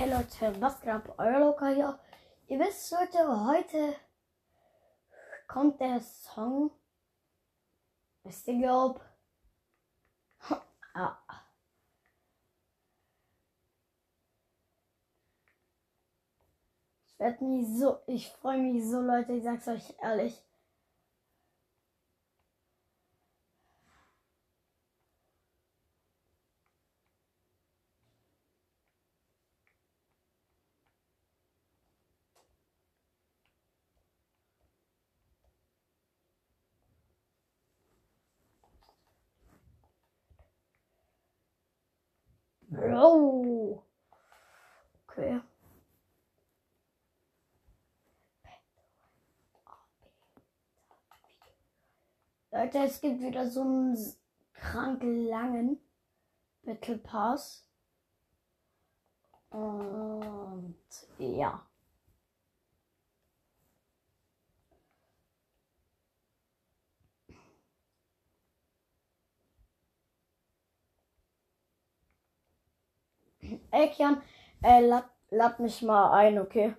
Hey Leute, was geht? Euer Loka hier. Ihr wisst Leute, heute kommt der Song. Wisst ihr glaub? ah. Ich werde mich so, ich freue mich so Leute, ich sag's euch ehrlich. Okay. Leute, es gibt wieder so einen krank langen Battle Pass. Und ja. Ey, Kian, äh, lad, lad mich mal ein, okay?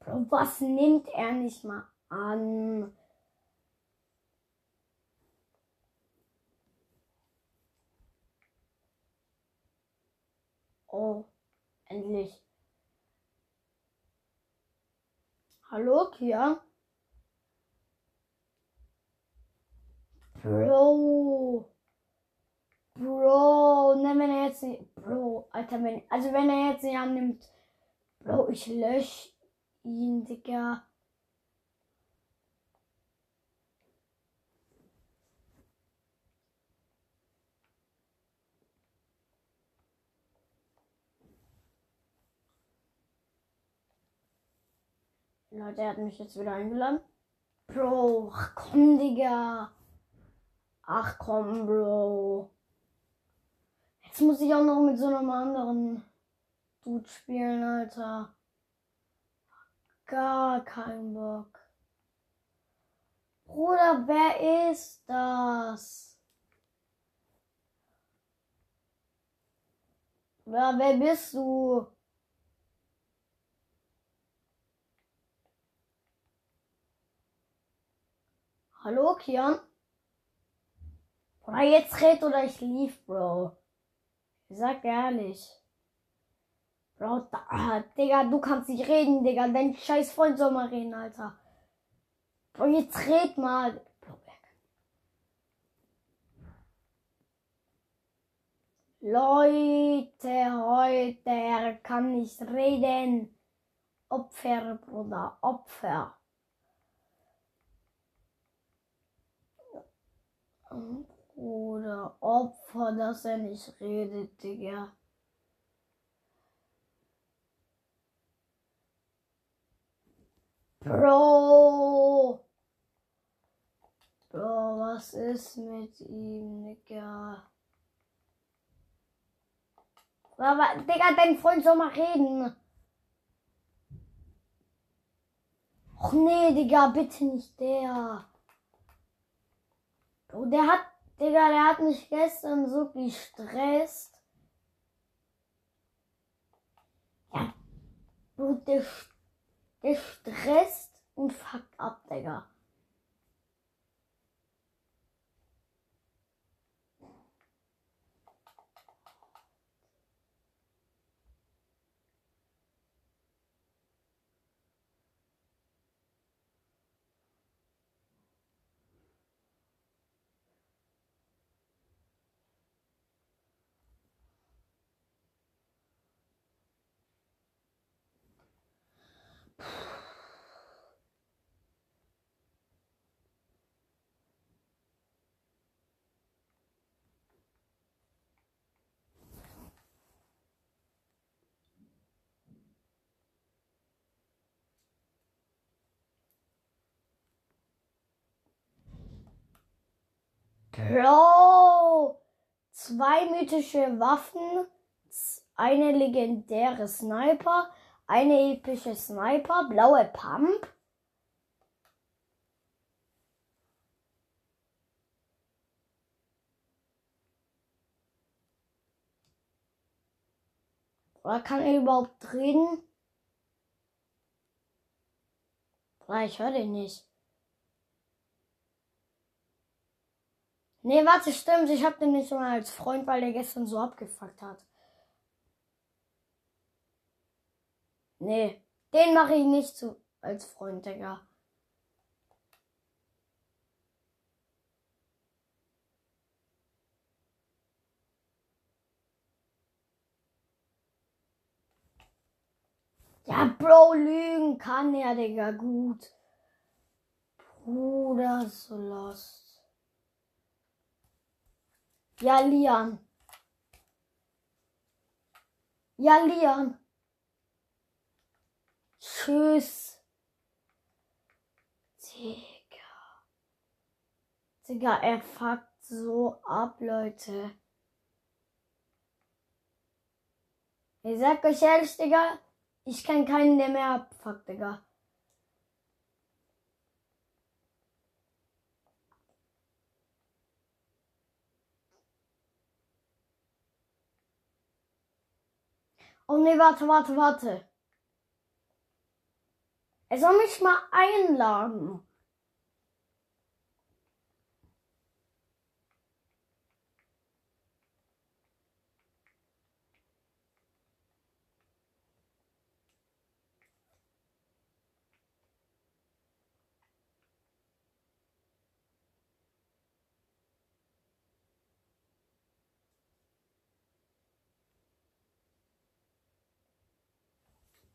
Bro, was nimmt er nicht mal an? Oh, endlich. Hallo, Kia? Bro. Bro, ne, wenn er jetzt nicht. Bro, Alter, wenn. Also, wenn er jetzt nicht annimmt. Bro, ich lösche ihn, Digga. Leute, er hat mich jetzt wieder eingeladen. Bro, ach komm, Digga. Ach komm, Bro. Jetzt muss ich auch noch mit so einem anderen Dude spielen, Alter. Gar keinen Bock. Bruder, wer ist das? Ja, wer bist du? Hallo, Kian? Oder jetzt red oder ich lief, Bro. Sag ehrlich. Digga, du kannst nicht reden, Digga. Dein scheiß Freund soll mal reden, Alter. Bro, jetzt red mal. Leute, heute, er kann nicht reden. Opfer, Bruder, Opfer. Bruder, Opfer, dass er nicht redet, Digga. Bro. Bro, was ist mit ihm, Digga? Aber, Digga, dein Freund soll mal reden. Och nee, Digga, bitte nicht der. Bro, der hat, Digga, der hat mich gestern so gestresst. Ja. Bro, der, der stresst und fuckt ab, Digga. Bro! Zwei mythische Waffen, eine legendäre Sniper, eine epische Sniper, blaue Pump. Oder kann er überhaupt reden? Ich höre den nicht. Nee, warte, stimmt. Ich hab den nicht mal als Freund, weil der gestern so abgefuckt hat. Nee, den mache ich nicht zu als Freund, Digga. Ja, Bro, lügen kann er, Digga, gut. Bruder, so lost. Ja, Lian. Ja, Lian. Tschüss. Digga. Digga, er fuckt so ab, Leute. Ich sag euch ehrlich, Digga, ich kenn keinen, der mehr abfuckt, Digga. Oh nee, warte, warte, warte. Er soll mich mal einladen.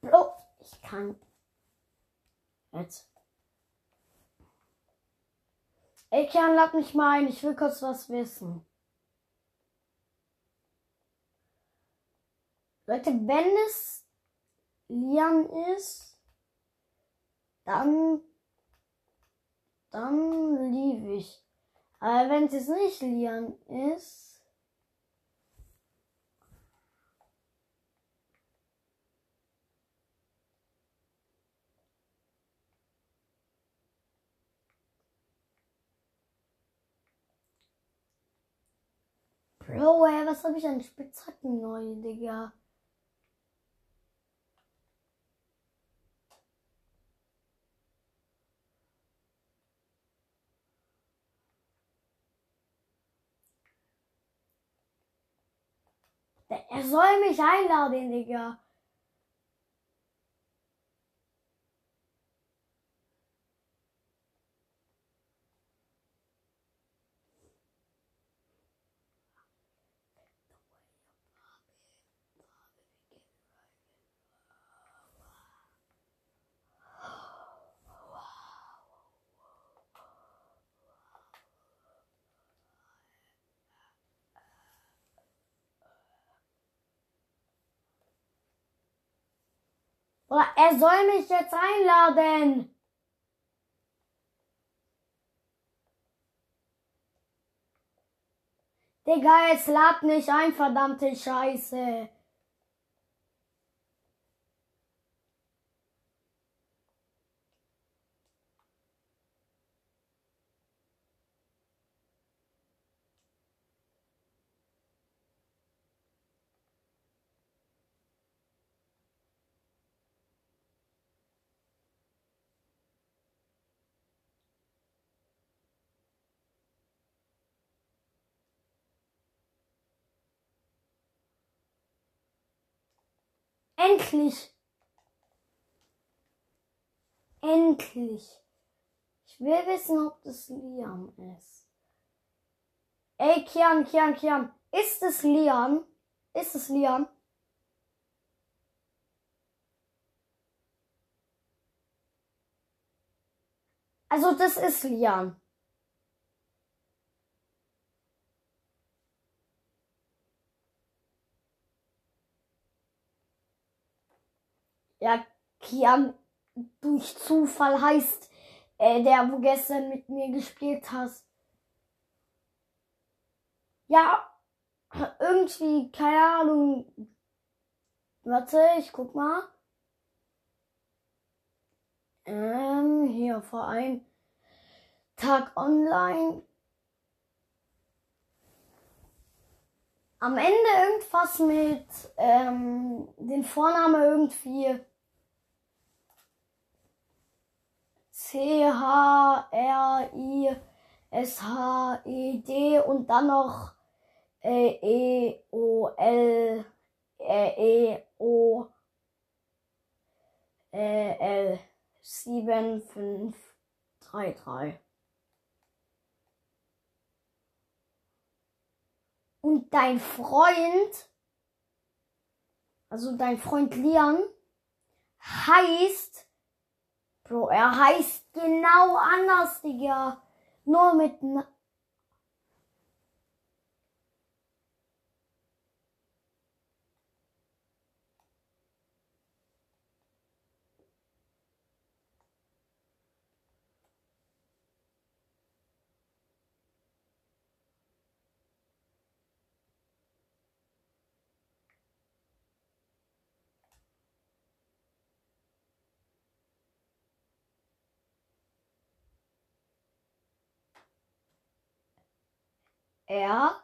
Bro, ich kann. Jetzt. Ey, Kern, lad mich mal ein. Ich will kurz was wissen. Leute, wenn es Lian ist, dann, dann liebe ich. Aber wenn es nicht Lian ist, Bro, ey, was habe ich an Spitzhacken neu, Digga? Er soll mich einladen, Digga. Er soll mich jetzt einladen. Digga, jetzt lad mich ein, verdammte Scheiße. Endlich. Endlich. Ich will wissen, ob das Liam ist. Ey, Kian, Kian, Kian. Ist es Liam? Ist es Liam? Also, das ist Liam. Ja, Kian durch Zufall heißt äh, der, wo gestern mit mir gespielt hast. Ja, irgendwie, keine Ahnung. Warte, ich guck mal. Ähm, hier vor einem Tag online. Am Ende irgendwas mit ähm, den Vorname irgendwie C H R I S H E D und dann noch äh, E O L äh, E O äh, L 7533. Und dein Freund, also dein Freund Lian, heißt, Bro, er heißt genau anders, Digga. Nur mit er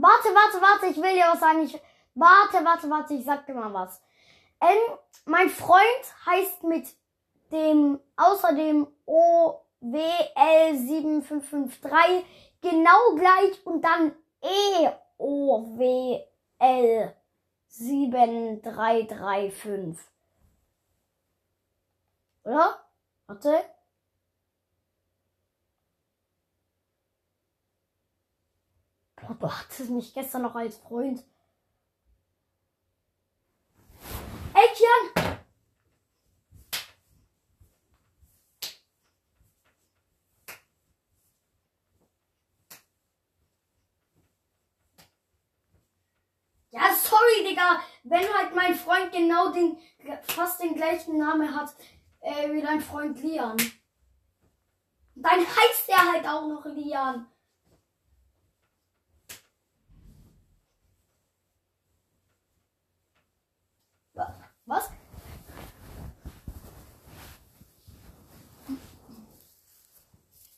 Warte, warte, warte, ich will dir was sagen. Ich, warte, warte, warte, ich sag dir mal was. Ähm, mein Freund heißt mit dem außerdem OWL7553 genau gleich und dann EOWL7335. Oder? Warte. Boah, du hattest mich gestern noch als Freund. Ey, Kian! Ja, sorry, Digga. Wenn halt mein Freund genau den, fast den gleichen Namen hat äh, wie dein Freund Lian. Dann heißt er halt auch noch Lian. Was?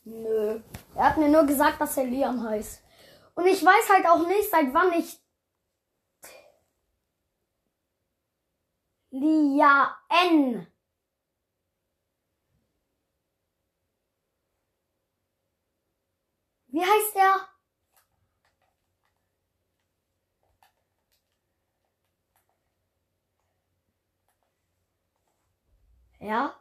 Nö. Er hat mir nur gesagt, dass er Liam heißt. Und ich weiß halt auch nicht, seit wann ich Lian Wie heißt der? Ja.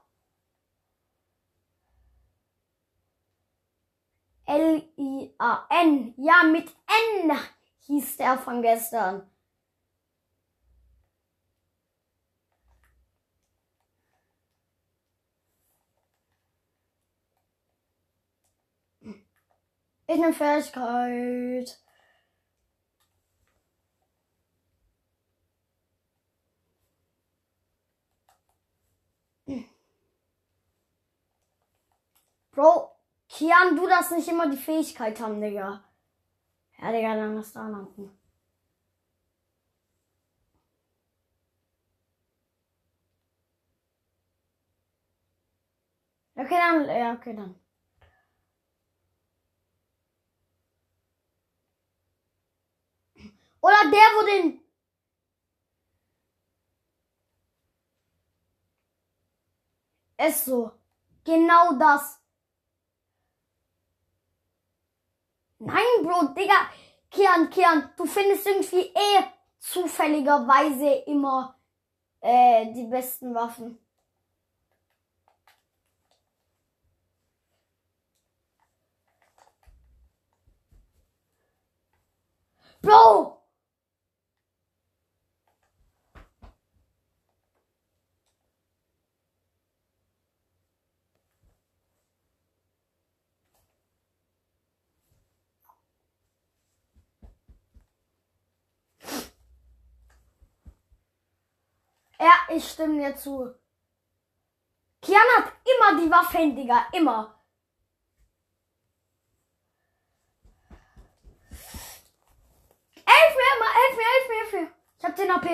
L-I-A-N. Ja, mit N hieß der von gestern. Ich eine Fähigkeit. Bro, Kian, du darfst nicht immer die Fähigkeit haben, Digga. Ja, Digga, dann lass da landen. Okay, dann, ja, okay, dann. Oder der, wo den. Ist so. Genau das. Nein, Bro, Digga. Kian, Kian, du findest irgendwie eh zufälligerweise immer äh, die besten Waffen. Bro! Ja, ich stimme dir zu. Kian hat immer die Waffen, Digga. Immer. Elf mir, mal, elf mir, elf mir, elf mir. Ich hab 10 AP.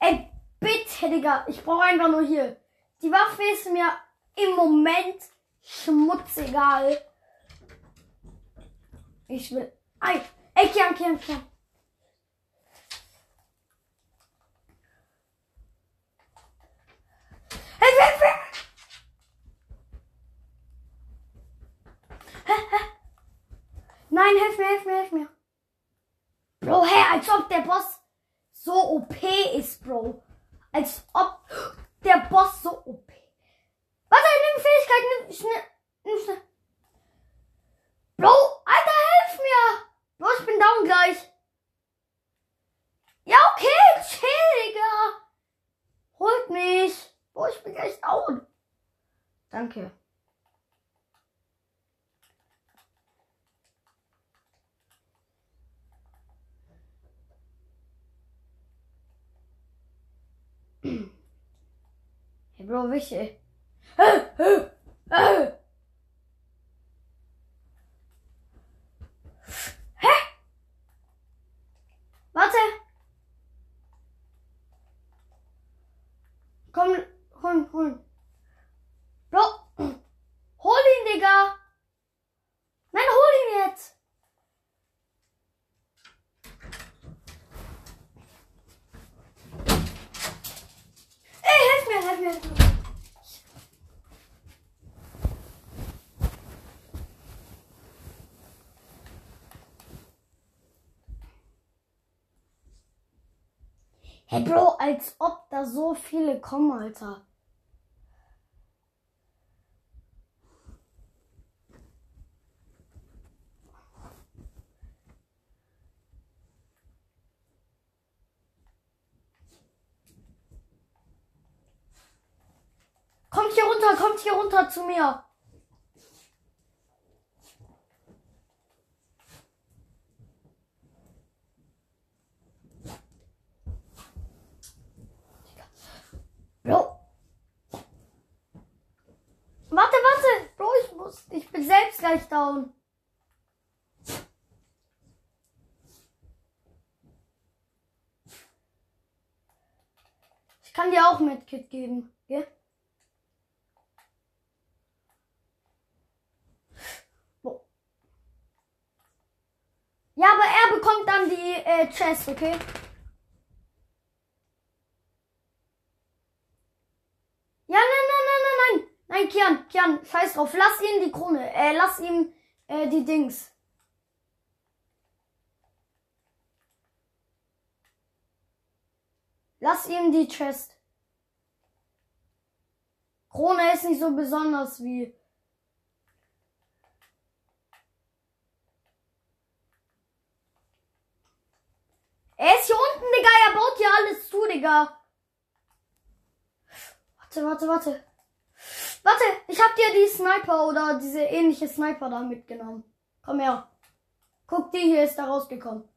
Ey, bitte, Digga. Ich brauche einfach nur hier. Die Waffe ist mir im Moment schmutzegal. Ich will. Ey, ey, Kian, Kian, Kian. Nein, hilf mir, hilf mir, hilf mir. Bro, hä, als ob der Boss so OP ist, Bro. Als ob der Boss so OP. Warte, nimm Fähigkeit, nimm schnell. Nimm schnell. Bro, Alter, mir! Ich bin down gleich. Ja, okay, chill, Digga. Holt mich. Bro, ich bin gleich down. Danke. Hey, Bro, welche? Hä? Warte. Komm, hol, hol. Bro, hol ihn, Digga. Nein, hol ihn jetzt. Ey, hilf mir, hilf mir, hilf mir. Hey Bro, als ob da so viele kommen, Alter. Kommt hier runter, kommt hier runter zu mir. Bro. Warte, warte. Bro, ich muss. Ich bin selbst gleich down. Ich kann dir auch Medkit geben. Gell? Ja, aber er bekommt dann die äh, Chest, okay? Ja, nein, nein, nein, nein, nein. Nein, Kian, Kian, scheiß drauf. Lass ihn die Krone. Äh, lass ihm äh, die Dings. Lass ihm die Chest. Krone ist nicht so besonders wie. Er ist hier unten, Digga. Er baut hier alles zu, Digga. Warte, warte, warte. Warte, ich hab dir die Sniper oder diese ähnliche Sniper da mitgenommen. Komm her. Guck, die hier ist da rausgekommen.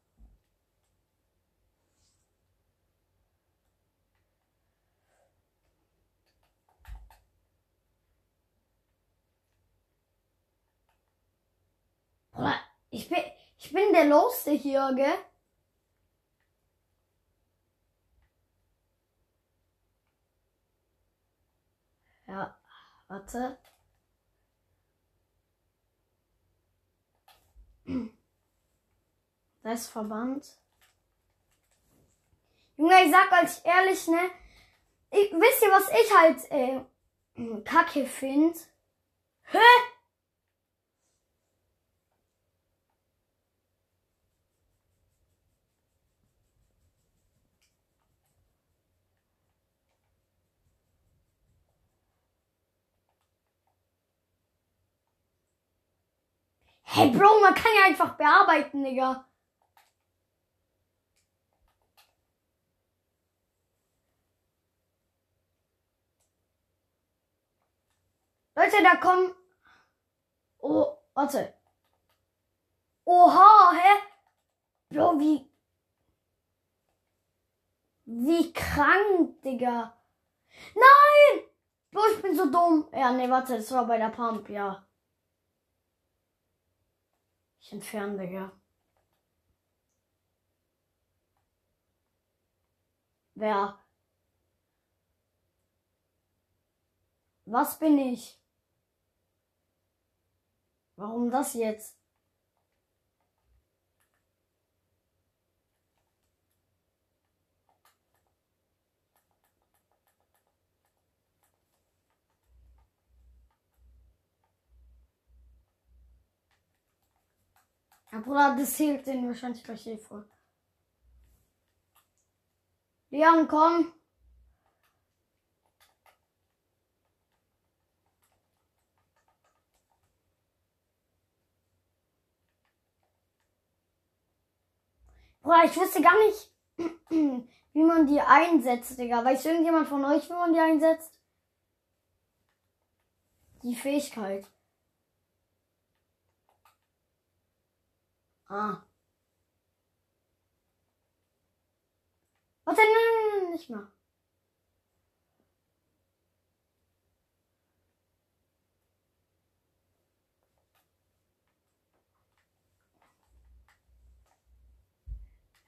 Bruder, Ich bin, ich bin der Lowste hier, gell? Ja, warte. Da ist Verband. Junge, ich sag euch ehrlich, ne? Ich, wisst ihr, was ich halt äh, kacke find? Hä? Hey Bro, man kann ja einfach bearbeiten, Digga. Leute, da kommen. Oh, warte. Oha, hä? Bro, wie. Wie krank, Digga. Nein! Bro, ich bin so dumm. Ja, nee, warte, das war bei der Pump, ja. Ich entferne, Digga. Wer? Was bin ich? Warum das jetzt? Ja, Bruder, das hilft denen wahrscheinlich gleich Hilfe. Leon, komm. Bruder, ich wusste gar nicht, wie man die einsetzt, Digga. Weiß irgendjemand von euch, wie man die einsetzt? Die Fähigkeit. Ah. Warte, nein, nein, nicht mal.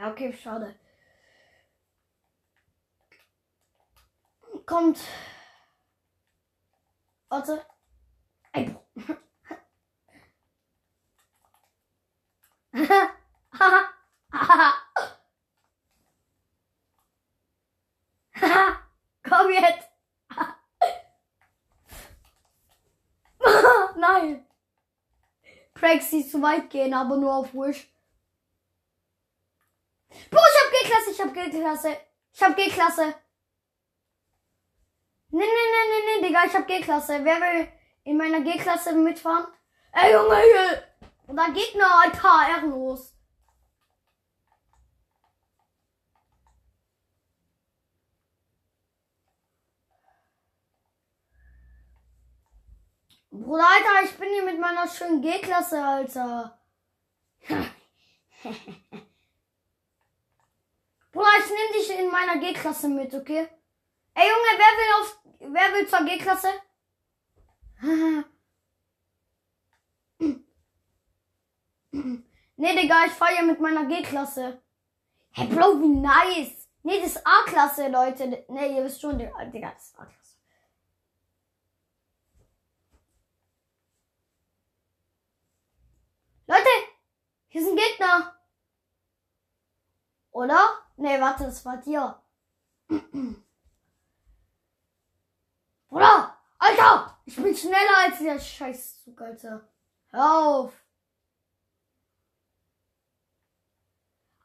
Okay, schade. Kommt. Warte. Ey, Komm jetzt. Nein. Craig sieht zu weit gehen, aber nur auf Wish. Bro, ich hab G-Klasse, ich hab G-Klasse. Ich hab G-Klasse. Nee, nee, nee, nee, nee, Digga, ich hab G-Klasse. Wer will in meiner G-Klasse mitfahren? Ey, Junge, hier. Und dann Gegner, Alter, ehrenlos. Bruder, Alter, ich bin hier mit meiner schönen G-Klasse, Alter. Bruder, ich nehme dich in meiner G-Klasse mit, okay? Ey, Junge, wer will auf, wer will zur G-Klasse? nee, Digga, ich hier mit meiner G-Klasse. Hey, Bro, wie nice. Nee, das ist A-Klasse, Leute. Nee, ihr wisst schon, Digga, das ist A-Klasse. Leute, hier sind Gegner. Oder? Nee, warte, das war dir. Bruder! Alter! Ich bin schneller als der Scheißzug, Alter. Hör auf!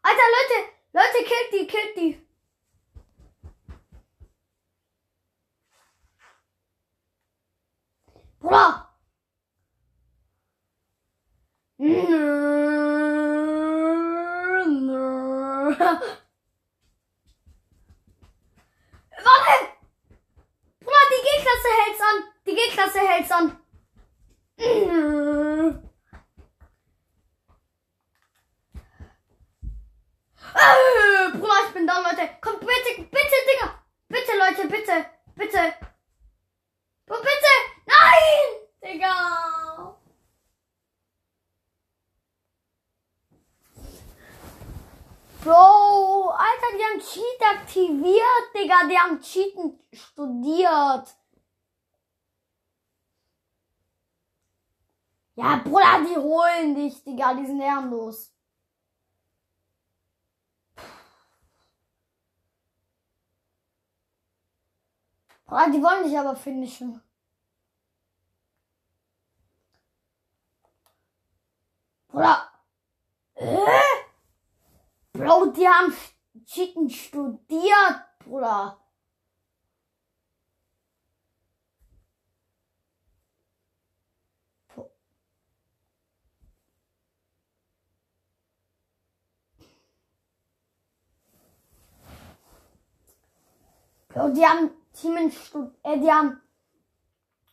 Alter, Leute! Leute, killt die, killt die! Bruder! Warte! Bruder, die G-Klasse hält's an! Die G-Klasse hält's an! Äh, Bruder, ich bin da, Leute! Kommt bitte, bitte, Digga! Bitte, Leute, bitte! Bitte! Oh, bitte! Nein! Digga! Bro, Alter, die haben Cheat haben Cheaten studiert. Ja, Bruder, die holen dich, Digga. Die sind ehrenlos. Bruder, die wollen dich aber finishen. Bruder. Äh? Bro, die haben Cheaten studiert, Bruder. Und die haben Team in stud äh, die haben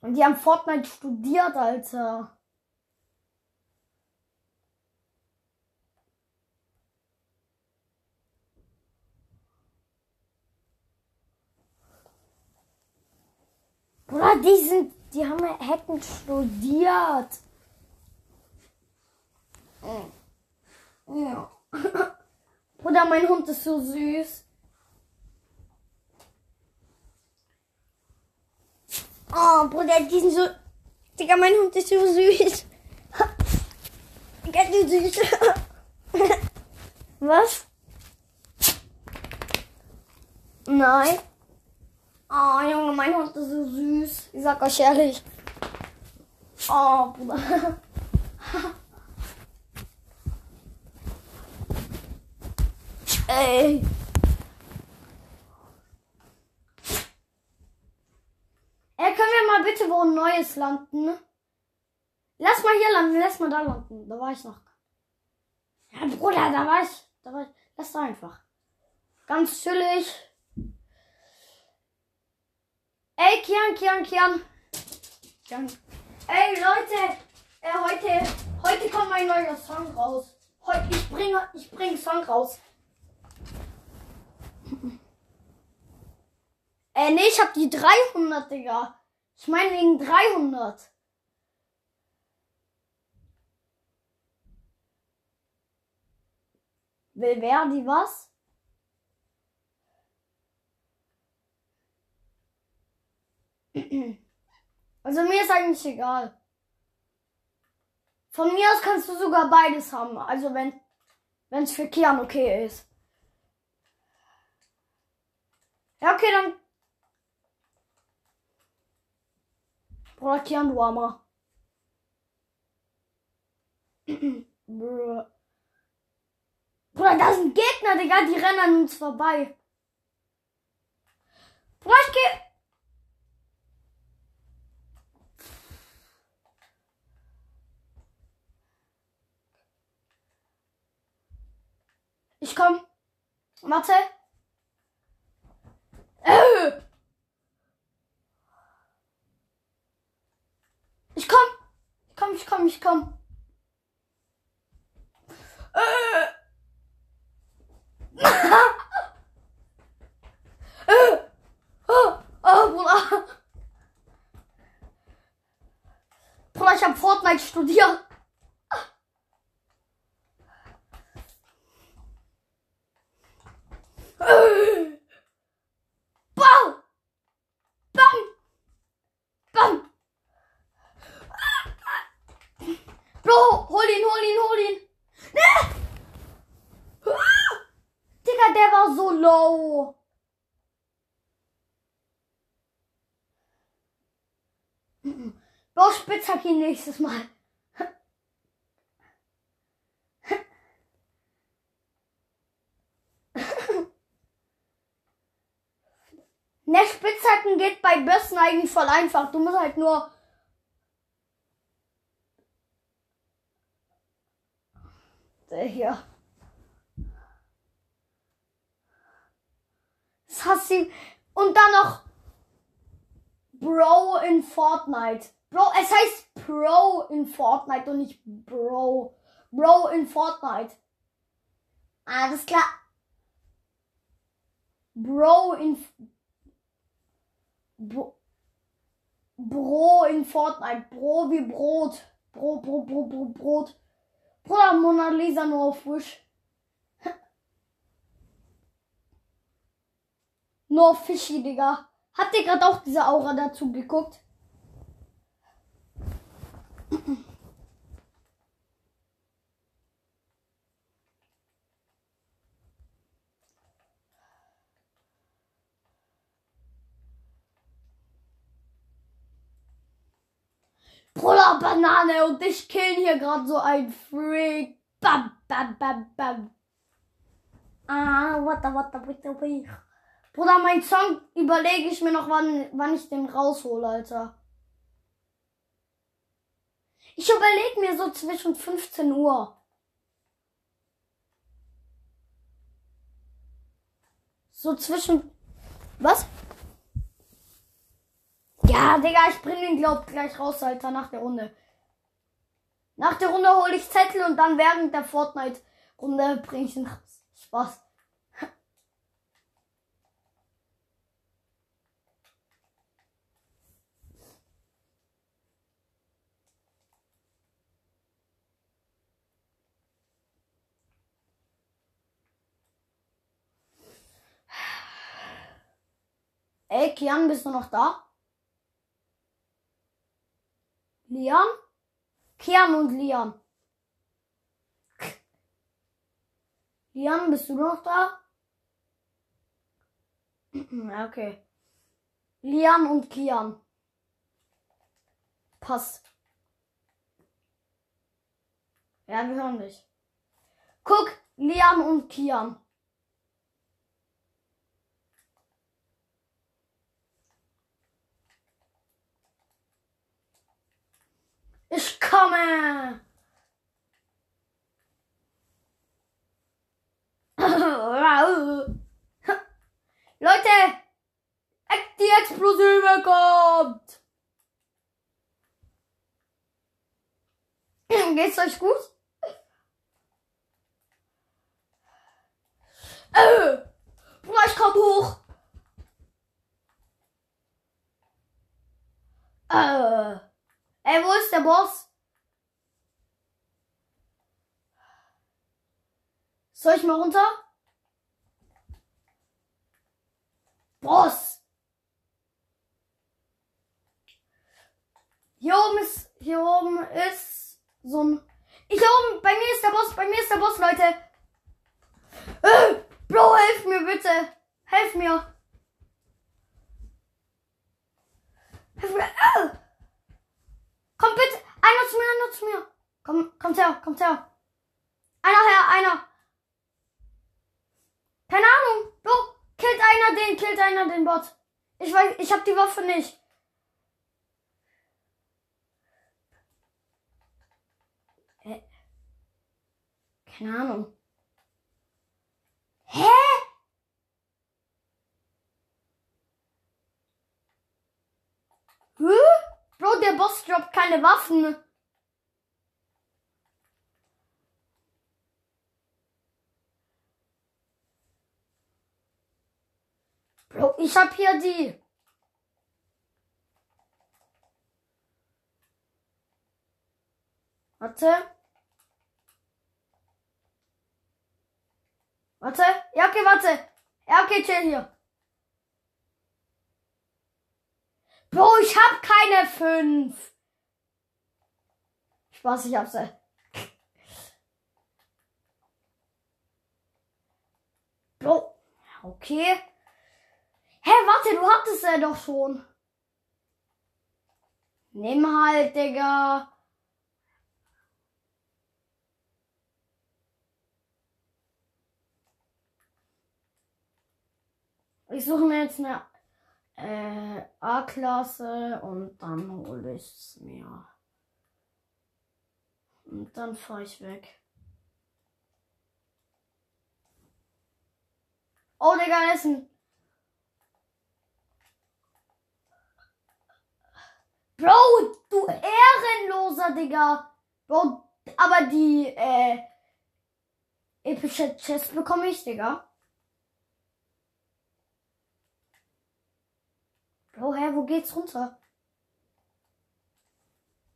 und die haben Fortnite studiert, Alter. Bruder, die sind, die haben, hätten studiert. Bruder, mein Hund ist so süß. Oh, Bruder, die sind so. Digga, mein Hund ist so süß. Digga, die süß. Was? Nein. Oh, Junge, mein Hund ist so süß. Ich sag euch ehrlich. Oh, Bruder. Ey. Ey, können wir mal bitte wo ein neues landen? Lass mal hier landen, lass mal da landen. Da war ich noch. Ja, Bruder, da war ich. Da war ich. Lass da einfach. Ganz chillig. Ey, Kian, Kian, Kian. Kian. Ey, Leute. Äh, heute, heute kommt mein neuer Song raus. Heute, ich bringe, ich bringe Song raus. Äh, nee, ich hab die 300, Digga. Ich meine wegen 300. Will wer die was? Also mir ist eigentlich egal. Von mir aus kannst du sogar beides haben. Also wenn wenn es für Kian okay ist. Ja, okay, dann. Bruder, Kian, du Armer. Bruder, da sind Gegner, Digga, die rennen an uns vorbei. Bruder, ich. Ich komm. Warte. Äh. Ich komm. Ich komm, ich komm. Äh. Äh. Oh, oh, Bruder. Bruder, ich hab Fortnite studiert. Äh. Bam! Bam! Bam! Bro, hol ihn, hol ihn, hol ihn. Ne? Digga, der war so low. Bro, spitzhack ihn nächstes Mal. Ne, Spitzhacken geht bei Bössen eigentlich voll einfach. Du musst halt nur. Der hier. Das hast du. Und dann noch. Bro in Fortnite. Bro, es heißt Pro in Fortnite und nicht Bro. Bro in Fortnite. Alles klar. Bro in. Bro, in Fortnite. Bro wie Brot. Bro, Bro, Bro, Bro, Brot. Bruder, Mona Lisa nur auf Wisch. nur auf Fischi, Digga. Habt ihr gerade auch diese Aura dazu geguckt? Bruder Banane und ich kill hier gerade so ein Freak. Bam, bam, bam, bam. Ah, warte, warte, bitte, bitte. Bruder, mein Song überlege ich mir noch, wann, wann ich den raushole, Alter. Ich überlege mir so zwischen 15 Uhr. So zwischen. Was? Ja, Digga, ich bring den glaub gleich raus, Alter, nach der Runde. Nach der Runde hole ich Zettel und dann während der Fortnite-Runde bring ich ihn raus. Spaß. Ey, Kian, bist du noch da? Liam? Kian und Liam. Liam, bist du noch da? Okay. Liam und Kian. Passt. Ja, wir hören dich. Guck, Liam und Kian. Ich komme! Leute! Die Explosive kommt! Geht's euch gut? Äh, ich komm hoch! Äh, ey, wo ist der Boss? Soll ich mal runter? Boss! Hier oben ist, hier oben ist so ein, hier oben, bei mir ist der Boss, bei mir ist der Boss, Leute. Äh, Bro, helf mir bitte. Helf mir. Hilf mir. Äh. Komm bitte. Einer zu mir, einer zu mir. Komm, kommt her, kommt her. Einer her, einer. Keine Ahnung. Bro, killt einer den, killt einer den Bot. Ich weiß, ich hab die Waffe nicht. Äh. Keine Ahnung. Hä? Hä? Der Boss droppt keine Waffen. Bro, ich hab hier die. Warte. Warte. Ja, okay, warte. Ja, okay, chill hier. Bro, ich hab keine fünf. Spaß, ich hab sie. Bro, okay. Hä, warte, du hattest ja doch schon. Nimm halt, Digga. Ich suche mir jetzt eine äh, A-Klasse und dann hole ich es mir. Und dann fahre ich weg. Oh, Digga, Essen. Bro, du ehrenloser Digga. Bro, aber die äh, epische Chest bekomme ich, Digga. Bro, hä, wo geht's runter?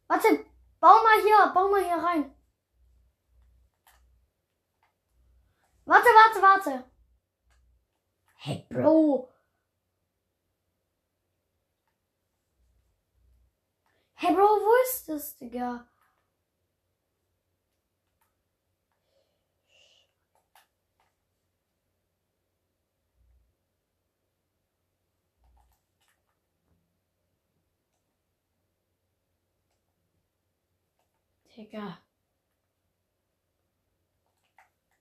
Warte, bau mal hier, bau mal hier rein. Warte, warte, warte. Hey, Bro. Hey, Bro, wo ist das, Digga? Digga.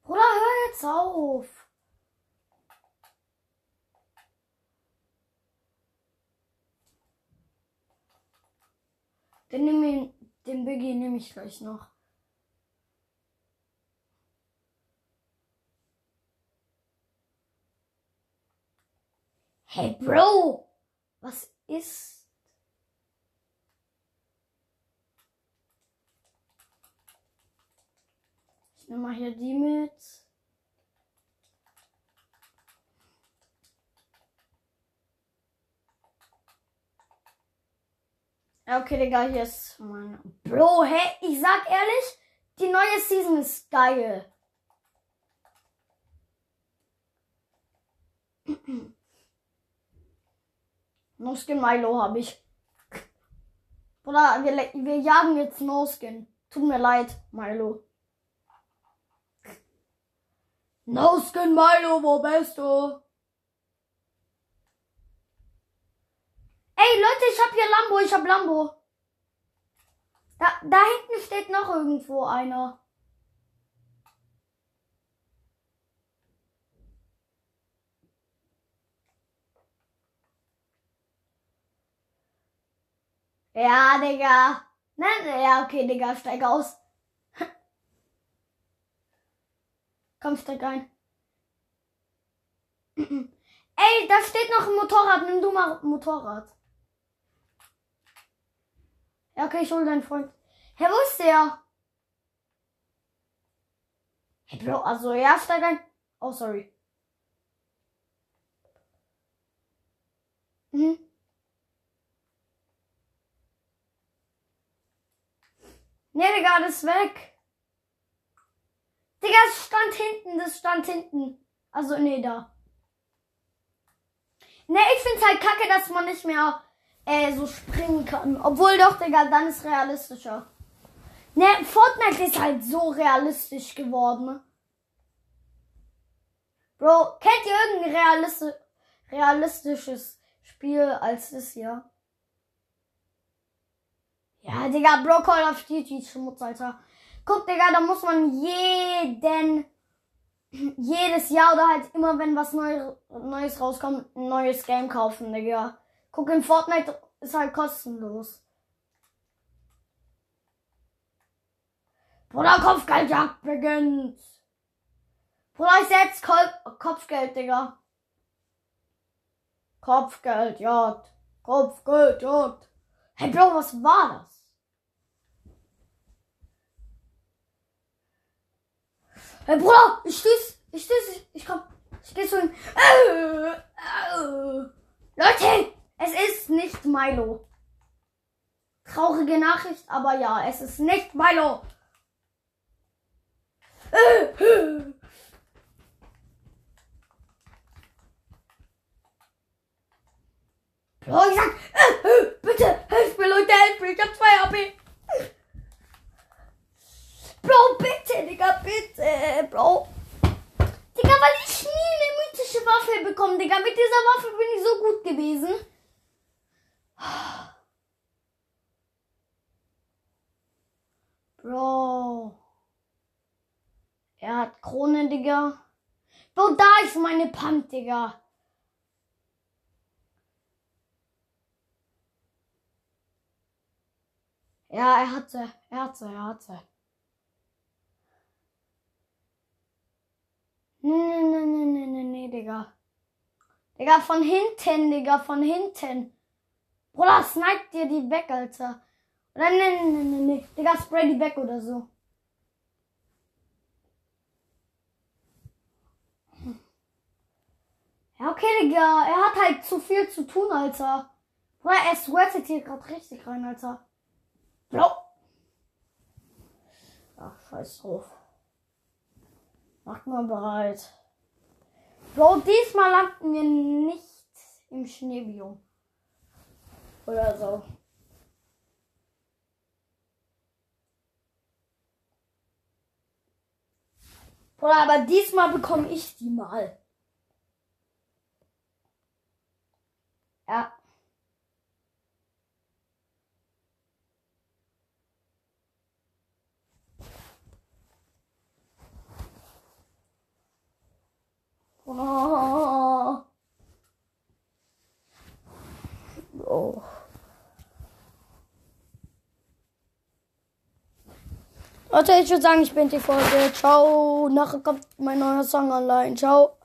Bruder, hör jetzt auf. Den, nehm den Biggie nehme ich gleich noch. Hey Bro, was ist? Ich nehme mal hier die mit. Okay, Digga, hier ist mein. Bro, hä? Ich sag ehrlich, die neue Season ist geil. No Skin Milo habe ich. Bruder, wir, wir jagen jetzt No Skin. Tut mir leid, Milo. No Skin Milo, wo bist du? Ey, Leute, ich hab hier Lambo, ich hab Lambo. Da, da hinten steht noch irgendwo einer. Ja, Digga. Nein, ja, okay, Digga, steig aus. Steig ein. Ey, da steht noch ein Motorrad. Nimm du mal Motorrad. Ja, okay, ich hol deinen Freund. Hä, wo ist der? Hey, Bro, also, ja, steig ein. Oh, sorry. Mhm. Nee, Digga, das ist weg. Digga, es stand hinten, das stand hinten. Also, nee, da. Ne, ich find's halt kacke, dass man nicht mehr äh, so springen kann. Obwohl doch, Digga, dann ist realistischer. Ne, Fortnite ist halt so realistisch geworden. Bro, kennt ihr irgendein realisti realistisches Spiel als das hier? Ja, Digga, Bro, Call of Duty Schmutz, Alter. Guck, Digga, da muss man jeden, jedes Jahr oder halt immer, wenn was Neu Neues rauskommt, ein neues Game kaufen, Digga. Guck, in Fortnite ist halt kostenlos. Bruder, Kopfgeldjagd beginnt. Bruder, ich setz Kol Kopfgeld, Digga. Kopfgeldjagd. Kopfgeldjagd. Hey, Bro, was war das? Hey, Bruder, ich steh's, ich steh's, ich komm, ich geh zu ihm. Äh, äh. Leute, es ist nicht Milo. Traurige Nachricht, aber ja, es ist nicht Milo. Äh. Bro, ich sag, bitte, helft mir, Leute, helft mir, ich hab zwei HP. Bro, bitte, Digga, bitte, Bro. Digga, weil ich nie eine mythische Waffe bekomme, Digga. Mit dieser Waffe bin ich so gut gewesen. Bro. Er hat Krone, Digga. Bro, da ist meine Pump, Digga. Ja, er hatte, er hatte, er hatte. Nee, nee, nee, nee, nee, nee, Digga. Digga, von hinten, Digga, von hinten. Bruder, snipe dir die weg, Alter. Oder nee, nee, nee, nee, nee. Digga, spray die weg oder so. Ja, okay, Digga. Er hat halt zu viel zu tun, Alter. Bruder, er sweatet hier gerade richtig rein, Alter. Blau. Ach, scheiß drauf. Macht mal bereit. Bro, diesmal landen wir nicht im Schneebiom. Oder so. Bruder, aber diesmal bekomme ich die mal. Ja. Oh. Oh. Leute, ich würde sagen, ich bin die Folge. Ciao. Nachher kommt mein neuer Song online. Ciao.